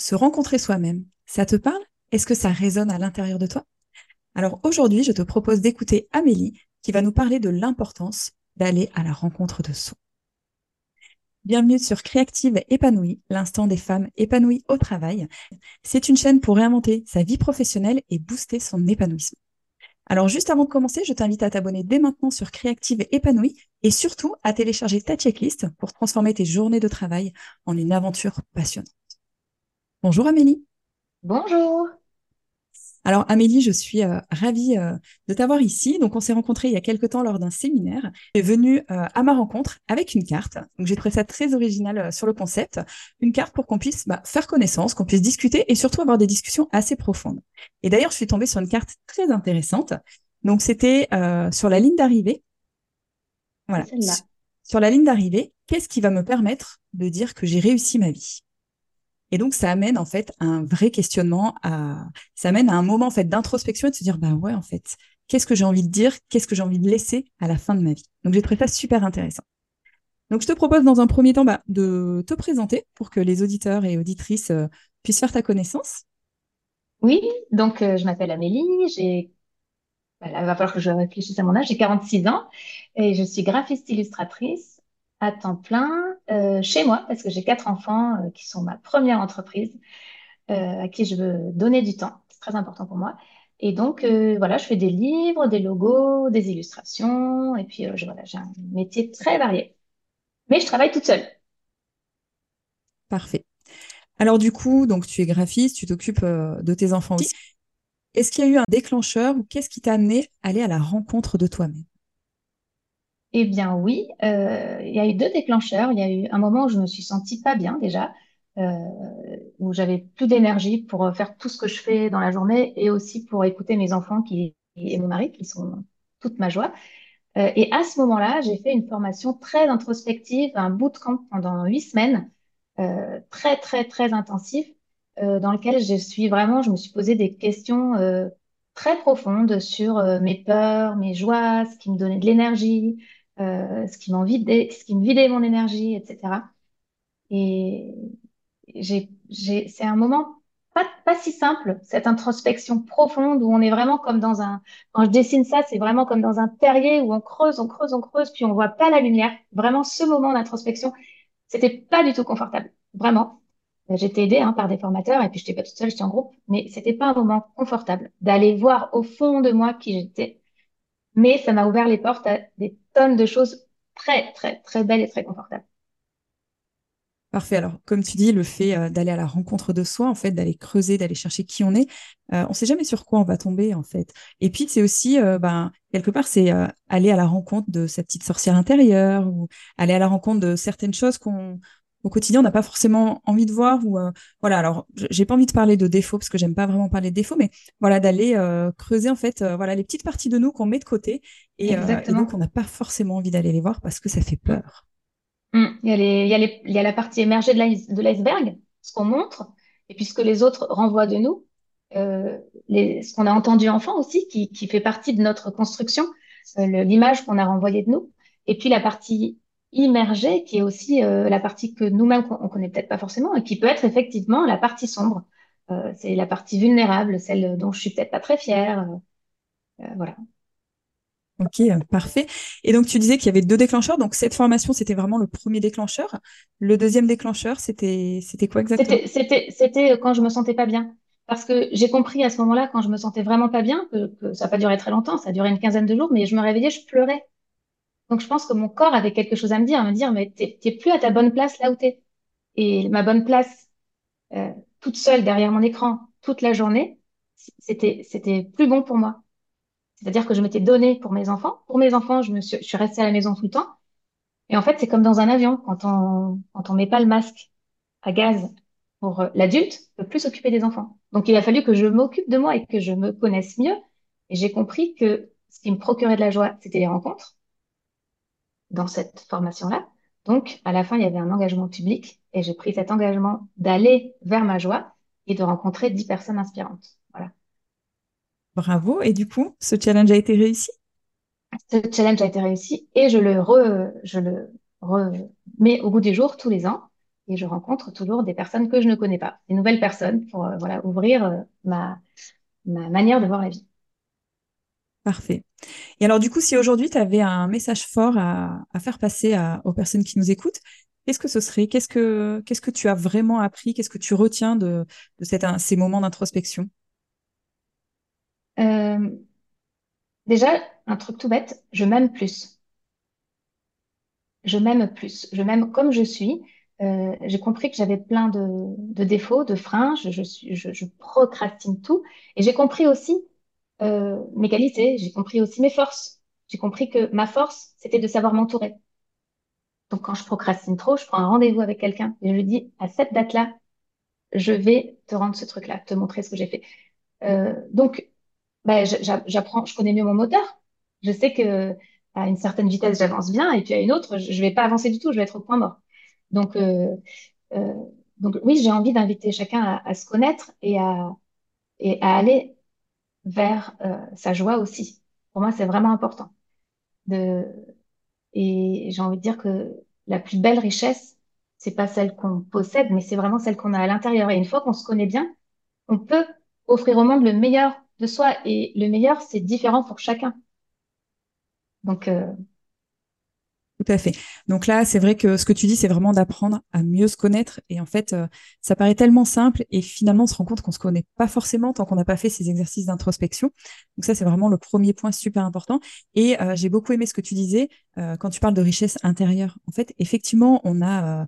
Se rencontrer soi-même, ça te parle? Est-ce que ça résonne à l'intérieur de toi? Alors aujourd'hui, je te propose d'écouter Amélie qui va nous parler de l'importance d'aller à la rencontre de soi. Bienvenue sur Créative Épanouie, l'instant des femmes épanouies au travail. C'est une chaîne pour réinventer sa vie professionnelle et booster son épanouissement. Alors juste avant de commencer, je t'invite à t'abonner dès maintenant sur Créative Épanouie et surtout à télécharger ta checklist pour transformer tes journées de travail en une aventure passionnante. Bonjour Amélie. Bonjour. Alors Amélie, je suis euh, ravie euh, de t'avoir ici. Donc on s'est rencontrés il y a quelque temps lors d'un séminaire. Tu es venue euh, à ma rencontre avec une carte. Donc j'ai trouvé ça très original sur le concept. Une carte pour qu'on puisse bah, faire connaissance, qu'on puisse discuter et surtout avoir des discussions assez profondes. Et d'ailleurs, je suis tombée sur une carte très intéressante. Donc c'était sur la ligne d'arrivée. Voilà. Sur la ligne d'arrivée, qu'est-ce qui va me permettre de dire que j'ai réussi ma vie? Et donc, ça amène en fait un vrai questionnement, à... ça amène à un moment en fait d'introspection et de se dire, bah ouais, en fait, qu'est-ce que j'ai envie de dire, qu'est-ce que j'ai envie de laisser à la fin de ma vie? Donc, j'ai trouvé ça super intéressant. Donc, je te propose dans un premier temps bah, de te présenter pour que les auditeurs et auditrices euh, puissent faire ta connaissance. Oui, donc euh, je m'appelle Amélie, j'ai il va falloir que je réfléchisse à mon âge. J'ai 46 ans et je suis graphiste illustratrice à temps plein euh, chez moi parce que j'ai quatre enfants euh, qui sont ma première entreprise euh, à qui je veux donner du temps. C'est très important pour moi. Et donc, voilà, je fais des livres, des logos, des illustrations. Et puis, je, voilà, j'ai un métier très varié. Mais je travaille toute seule. Parfait. Alors, du coup, donc, tu es graphiste, tu t'occupes de tes enfants aussi. Est-ce qu'il y a eu un déclencheur ou qu'est-ce qui t'a amené à aller à la rencontre de toi-même? Eh bien oui, euh, il y a eu deux déclencheurs. Il y a eu un moment où je me suis sentie pas bien déjà, euh, où j'avais plus d'énergie pour euh, faire tout ce que je fais dans la journée et aussi pour écouter mes enfants qui, et mon mari qui sont toute ma joie. et à ce moment-là, j'ai fait une formation très introspective, un bootcamp pendant huit semaines, très très très intensif, dans lequel je suis vraiment, je me suis posé des questions très profondes sur mes peurs, mes joies, ce qui me donnait de l'énergie, euh, ce qui ce qui me vidait mon énergie, etc. Et c'est un moment pas, si simple, cette introspection profonde où on est vraiment comme dans un, quand je dessine ça, c'est vraiment comme dans un terrier où on creuse, on creuse, on creuse, puis on voit pas la lumière. Vraiment, ce moment d'introspection, c'était pas du tout confortable. Vraiment. J'étais aidée hein, par des formateurs et puis j'étais pas toute seule, j'étais en groupe, mais c'était pas un moment confortable d'aller voir au fond de moi qui j'étais. Mais ça m'a ouvert les portes à des tonnes de choses très, très, très belles et très confortables. Parfait. Alors, comme tu dis, le fait euh, d'aller à la rencontre de soi, en fait, d'aller creuser, d'aller chercher qui on est, euh, on ne sait jamais sur quoi on va tomber, en fait. Et puis, c'est aussi, euh, ben, quelque part, c'est aller à la rencontre de sa petite sorcière intérieure ou aller à la rencontre de certaines choses qu'on au quotidien, on n'a pas forcément envie de voir ou euh, voilà. Alors, j'ai pas envie de parler de défauts parce que j'aime pas vraiment parler de défauts, mais voilà, d'aller euh, creuser en fait, euh, voilà, les petites parties de nous qu'on met de côté et, donc on n'a pas forcément envie d'aller les voir parce que ça fait peur. Mmh. Il, y a les, il, y a les, il y a la partie émergée de l'iceberg, ce qu'on montre, et puis ce que les autres renvoient de nous, les, ce qu'on a entendu enfant aussi, qui, qui fait partie de notre construction, l'image qu'on a renvoyée de nous, et puis la partie immergée, qui est aussi euh, la partie que nous-mêmes on connaît peut-être pas forcément et qui peut être effectivement la partie sombre. Euh, c'est la partie vulnérable, celle dont je suis peut-être pas très fière. Euh, voilà. Ok, parfait. Et donc tu disais qu'il y avait deux déclencheurs. Donc cette formation, c'était vraiment le premier déclencheur. Le deuxième déclencheur, c'était c'était quoi exactement? C'était c'était quand je me sentais pas bien. Parce que j'ai compris à ce moment-là, quand je me sentais vraiment pas bien, que, que ça n'a pas duré très longtemps, ça a duré une quinzaine de jours, mais je me réveillais, je pleurais. Donc, je pense que mon corps avait quelque chose à me dire, à me dire, mais t'es plus à ta bonne place là où t'es. Et ma bonne place, euh, toute seule derrière mon écran, toute la journée, c'était, c'était plus bon pour moi. C'est-à-dire que je m'étais donné pour mes enfants. Pour mes enfants, je me suis, je restée à la maison tout le temps. Et en fait, c'est comme dans un avion, quand on, quand on met pas le masque à gaz pour euh, l'adulte, peut plus s'occuper des enfants. Donc, il a fallu que je m'occupe de moi et que je me connaisse mieux. Et j'ai compris que ce qui me procurait de la joie, c'était les rencontres dans cette formation-là. Donc, à la fin, il y avait un engagement public et j'ai pris cet engagement d'aller vers ma joie et de rencontrer dix personnes inspirantes. Voilà. Bravo. Et du coup, ce challenge a été réussi? Ce challenge a été réussi et je le, re, je le remets au goût du jour tous les ans. et je rencontre toujours des personnes que je ne connais pas, des nouvelles personnes pour euh, voilà, ouvrir euh, ma, ma manière de voir la vie. Parfait. Et alors, du coup, si aujourd'hui tu avais un message fort à, faire passer aux personnes qui nous écoutent, qu'est-ce que ce serait? Qu'est-ce que, tu as vraiment appris? Qu'est-ce que tu retiens de, ces moments d'introspection? Euh, déjà, un truc tout bête, je m'aime plus. Je m'aime plus. Je m'aime comme je suis. Euh, j'ai compris que j'avais plein de, défauts, de freins. Je procrastine tout. Et j'ai compris aussi euh, mes qualités. J'ai compris aussi mes forces. J'ai compris que ma force, c'était de savoir m'entourer. Donc, quand je procrastine trop, je prends un rendez-vous avec quelqu'un et je lui dis, à cette date-là, je vais te rendre ce truc-là, te montrer ce que j'ai fait. Euh, donc, j'a- j'apprends, je connais mieux mon moteur. Je sais que à une certaine vitesse, j'avance bien, et puis à une autre, je je vais pas avancer du tout, je vais être au point mort. Donc, euh, euh, donc oui, j'ai envie d'inviter chacun à, à se connaître et à, et à aller vers euh, sa joie aussi. Pour moi, c'est vraiment important. De, et j'ai envie de dire que la plus belle richesse, c'est pas celle qu'on possède, mais c'est vraiment celle qu'on a à l'intérieur. Et une fois qu'on se connaît bien, on peut offrir au monde le meilleur de soi. Et le meilleur, c'est différent pour chacun. Donc, euh, Tout à fait. Donc là, c'est vrai que ce que tu dis, c'est vraiment d'apprendre à mieux se connaître. Et en fait, euh, ça paraît tellement simple et finalement, on se rend compte qu'on se connaît pas forcément tant qu'on n'a pas fait ces exercices d'introspection. Donc ça, c'est vraiment le premier point super important. Et euh, j'ai beaucoup aimé ce que tu disais euh, quand tu parles de richesse intérieure. En fait, effectivement, on a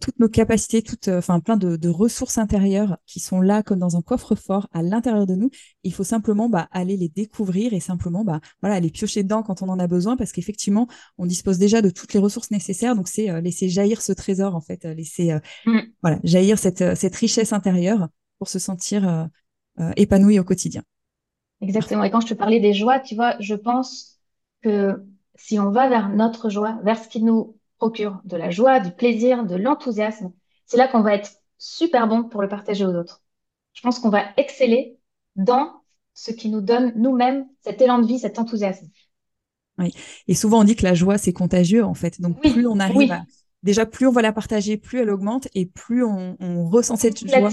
toutes nos capacités, toutes, enfin, plein de, de ressources intérieures qui sont là comme dans un coffre-fort à l'intérieur de nous. Il faut simplement bah, aller les découvrir et simplement bah, voilà, aller piocher dedans quand on en a besoin parce qu'effectivement, on dispose déjà de toutes les ressources nécessaires. Donc, c'est euh, laisser jaillir ce trésor, en fait, euh, laisser euh, mm, voilà, jaillir cette, cette richesse intérieure pour se sentir épanoui au quotidien. exactement. Et quand je te parlais des joies, tu vois, je pense que si on va vers notre joie, vers ce qui nous procure de la joie, du plaisir, de l'enthousiasme, c'est là qu'on va être super bon pour le partager aux autres. Je pense qu'on va exceller dans ce qui nous donne nous-mêmes cet élan de vie, cet enthousiasme. Oui. Et souvent, on dit que la joie, c'est contagieux, en fait. Donc, plus on arrive à... Déjà, plus on va la partager, plus elle augmente et plus on, on ressent cette joie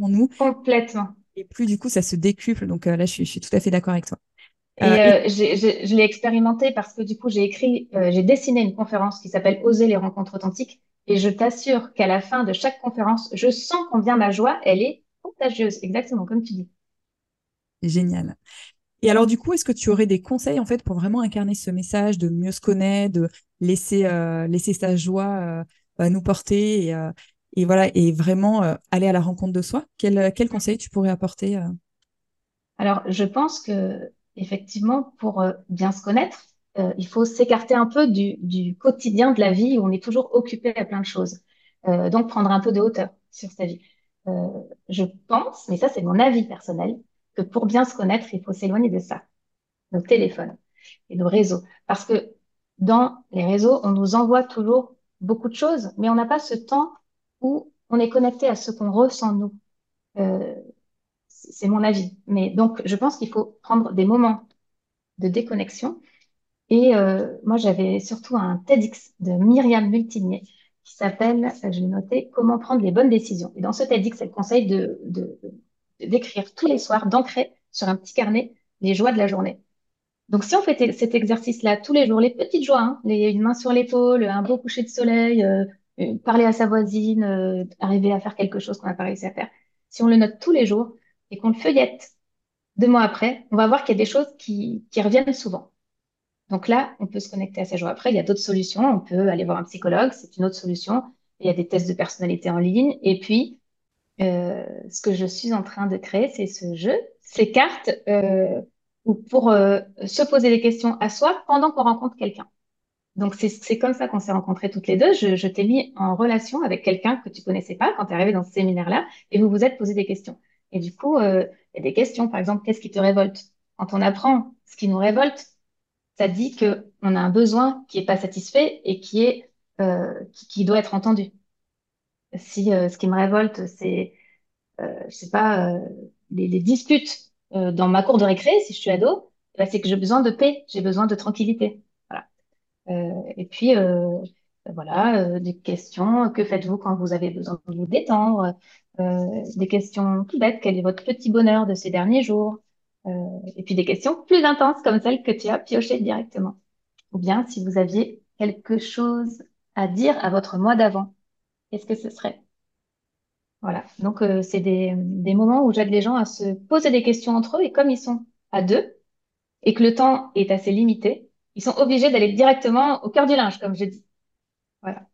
en nous complètement. et plus, du coup, ça se décuple. Donc euh, là, je suis, je suis tout à fait d'accord avec toi. Euh, Et euh, j'ai- je l'ai expérimenté parce que du coup, j'ai écrit, euh, j'ai dessiné une conférence qui s'appelle Oser les rencontres authentiques. Et je t'assure qu'à la fin de chaque conférence, je sens combien ma joie, elle est contagieuse, exactement comme tu dis. génial. Et alors, du coup, est-ce que tu aurais des conseils, en fait, pour vraiment incarner ce message de mieux se connaître, de laisser, euh, laisser sa joie euh, nous porter et, euh, et voilà, et vraiment euh, aller à la rencontre de soi? Quel, quel conseil tu pourrais apporter euh? Alors, je pense que effectivement, pour euh, bien se connaître, euh, il faut s'écarter un peu du, du quotidien de la vie où on est toujours occupé à plein de choses. Euh, donc, prendre un peu de hauteur sur sa vie. Euh, je pense, mais ça, c'est mon avis personnel, que pour bien se connaître, il faut s'éloigner de ça, nos téléphones et nos réseaux. Parce que dans les réseaux, on nous envoie toujours beaucoup de choses, mais on n'a pas ce temps où on est connecté à ce qu'on ressent nous. Euh, c'est mon avis. Mais donc, je pense qu'il faut prendre des moments de déconnexion. Et euh, moi, j'avais surtout un TEDx de Myriam Multinier qui s'appelle, je l'ai noté, Comment prendre les bonnes décisions. Et dans ce TEDx, elle conseille de, de- d'écrire tous les soirs, d'ancrer sur un petit carnet les joies de la journée. Donc, si on fait cet exercice-là tous les jours, les petites joies, hein, une main sur l'épaule, un beau coucher de soleil, euh, parler à sa voisine, euh, arriver à faire quelque chose qu'on n'a pas réussi à faire, si on le note tous les jours et qu'on le feuillette deux mois après, on va voir qu'il y a des choses qui, qui reviennent souvent. Donc là, on peut se connecter à sa joie. Après, il y a d'autres solutions. On peut aller voir un psychologue, c'est une autre solution. Il y a des tests de personnalité en ligne. Et puis, euh, ce que je suis en train de créer, c'est ce jeu, ces cartes euh, pour euh, se poser des questions à soi pendant qu'on rencontre quelqu'un. Donc, c'est comme ça qu'on s'est rencontrés toutes les deux. Je, je t'ai mis en relation avec quelqu'un que tu connaissais pas quand tu es arrivé dans ce séminaire-là et vous vous êtes posé des questions. Et du coup, euh, il y a des questions, par exemple, qu'est-ce qui te révolte? Quand on apprend ce qui nous révolte, ça dit que on a un besoin qui est pas satisfait et qui est euh, qui, qui doit être entendu. Si euh, ce qui me révolte, c'est euh, je sais pas, euh, les, disputes euh, dans ma cour de récré, si je suis ado, ben, c'est que j'ai besoin de paix, j'ai besoin de tranquillité. Voilà. Et puis, euh, voilà, des questions. Que faites-vous quand vous avez besoin de vous détendre? des questions tout bêtes. Quel est votre petit bonheur de ces derniers jours? et puis des questions plus intenses comme celles que tu as piochées directement. Ou bien si vous aviez quelque chose à dire à votre moi d'avant, qu'est-ce que ce serait? Voilà. Donc, euh, c'est des, moments où j'aide les gens à se poser des questions entre eux et comme ils sont à deux et que le temps est assez limité, ils sont obligés d'aller directement au cœur du linge, comme je dis. Voilà.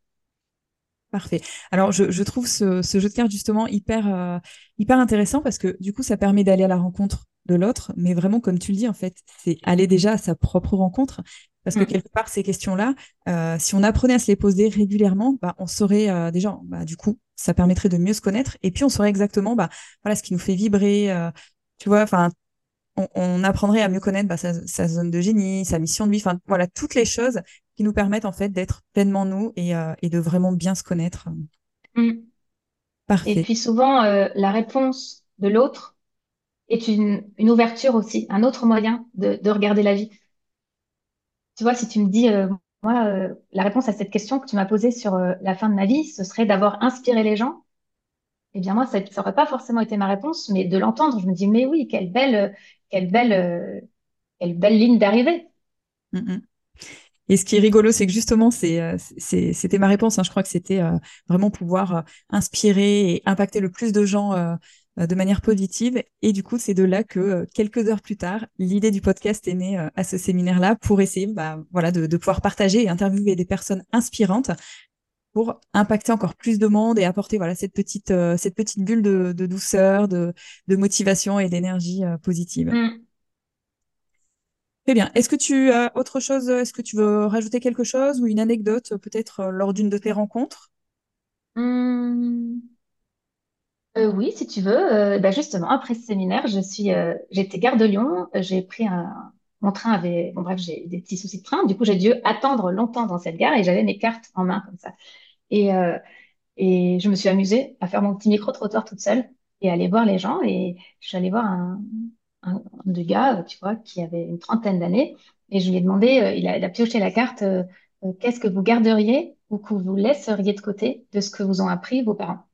Parfait. Alors, je, trouve ce, ce, jeu de cartes justement hyper, euh, hyper intéressant parce que du coup, ça permet d'aller à la rencontre de l'autre, mais vraiment, comme tu le dis, en fait, c'est aller déjà à sa propre rencontre. Parce que mm. quelque part, ces questions-là, euh, si on apprenait à se les poser régulièrement, bah, on saurait euh, déjà, bah, du coup, ça permettrait de mieux se connaître. Et puis, on saurait exactement bah, voilà, ce qui nous fait vibrer. Euh, tu vois, enfin, on, on, apprendrait à mieux connaître bah, sa, sa, zone de génie, sa mission de vie, enfin, voilà, toutes les choses qui nous permettent en fait d'être pleinement nous et, et, de vraiment bien se connaître. Mm. Parfait. Et puis souvent, la réponse de l'autre est une, une ouverture aussi, un autre moyen de, de regarder la vie tu vois, si tu me dis, euh, moi, euh, la réponse à cette question que tu m'as posée sur euh, la fin de ma vie, ce serait d'avoir inspiré les gens. Eh bien, moi, ça n'aurait pas forcément été ma réponse, mais de l'entendre, je me dis, mais oui, quelle belle, quelle belle, quelle belle ligne d'arrivée. Mm, mm. Et ce qui est rigolo, c'est que justement, c'était ma réponse. Hein. Je crois que c'était vraiment pouvoir inspirer et impacter le plus de gens de manière positive. Et du coup, c'est de là que euh, quelques heures plus tard, l'idée du podcast est née euh, à ce séminaire-là pour essayer bah, voilà, de, de, pouvoir partager et interviewer des personnes inspirantes pour impacter encore plus de monde et apporter voilà cette petite cette petite bulle de, de douceur, de, de, motivation et d'énergie positive. Mm. Très bien. Est-ce que tu as autre chose? Est-ce que tu veux rajouter quelque chose ou une anecdote peut-être lors d'une de tes rencontres? Mm. Euh, oui, si tu veux. Euh, bah, justement, après ce séminaire, je suis, euh, j'étais gare de Lyon. J'ai pris un, mon train avait, bon bref, j'ai des petits soucis de train. Du coup, j'ai dû attendre longtemps dans cette gare et j'avais mes cartes en main comme ça. Et, et je me suis amusée à faire mon petit micro-trottoir toute seule et aller voir les gens. Et je suis allée voir un, un, de gars, tu vois, qui avait une trentaine d'années. Et je lui ai demandé, il a, il a pioché la carte, qu'est-ce que vous garderiez ou que vous laisseriez de côté de ce que vous ont appris vos parents?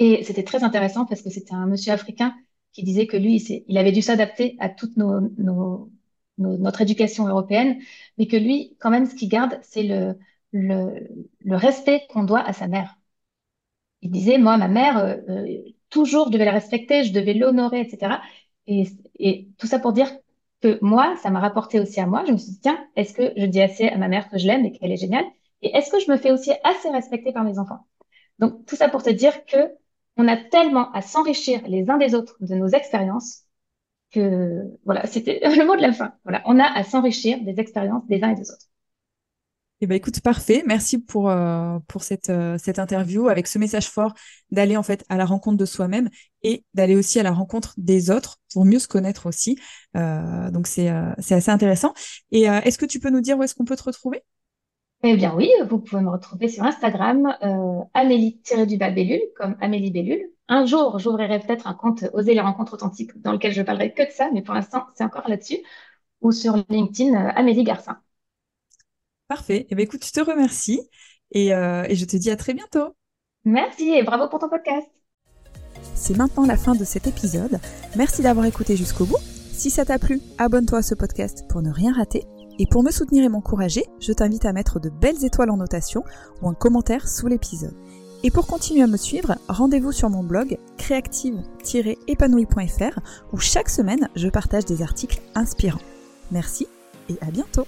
Et c'était très intéressant parce que c'était un monsieur africain qui disait que lui, il avait dû s'adapter à toute notre éducation européenne, mais que lui, quand même, ce qu'il garde, c'est le, respect qu'on doit à sa mère. Il disait, moi, ma mère, euh, euh, toujours, je devais la respecter, je devais l'honorer, etc. Et, et tout ça pour dire que moi, ça m'a rapporté aussi à moi. Je me suis dit, tiens, est-ce que je dis assez à ma mère que je l'aime et qu'elle est géniale? Et est-ce que je me fais aussi assez respecter par mes enfants? Donc, tout ça pour te dire que on a tellement à s'enrichir les uns des autres de nos expériences que voilà, c'était le mot de la fin. On a à s'enrichir des expériences des uns et des autres. Eh ben écoute, parfait. Merci pour euh, euh, cette interview avec ce message fort d'aller en fait à la rencontre de soi-même et d'aller aussi à la rencontre des autres pour mieux se connaître aussi. Euh, donc c'est c'est assez intéressant. Et est-ce que tu peux nous dire où est-ce qu'on peut te retrouver? Eh bien oui, vous pouvez me retrouver sur Instagram, euh, Amélie-du-bas Bellule, comme Amélie Bellule. Un jour, j'ouvrirai peut-être un compte Oser les rencontres authentiques dans lequel je parlerai que de ça, mais pour l'instant, c'est encore là-dessus. Ou sur LinkedIn, euh, Amélie Garcin. Parfait. Eh bien, écoute, je te remercie et, euh, et je te dis à très bientôt. Merci et bravo pour ton podcast. C'est maintenant la fin de cet épisode. Merci d'avoir écouté jusqu'au bout. Si ça t'a plu, abonne-toi à ce podcast pour ne rien rater et pour me soutenir et m'encourager, je t'invite à mettre de belles étoiles en notation ou un commentaire sous l'épisode. Et pour continuer à me suivre, rendez-vous sur mon blog créative-épanouie.fr où chaque semaine je partage des articles inspirants. Merci et à bientôt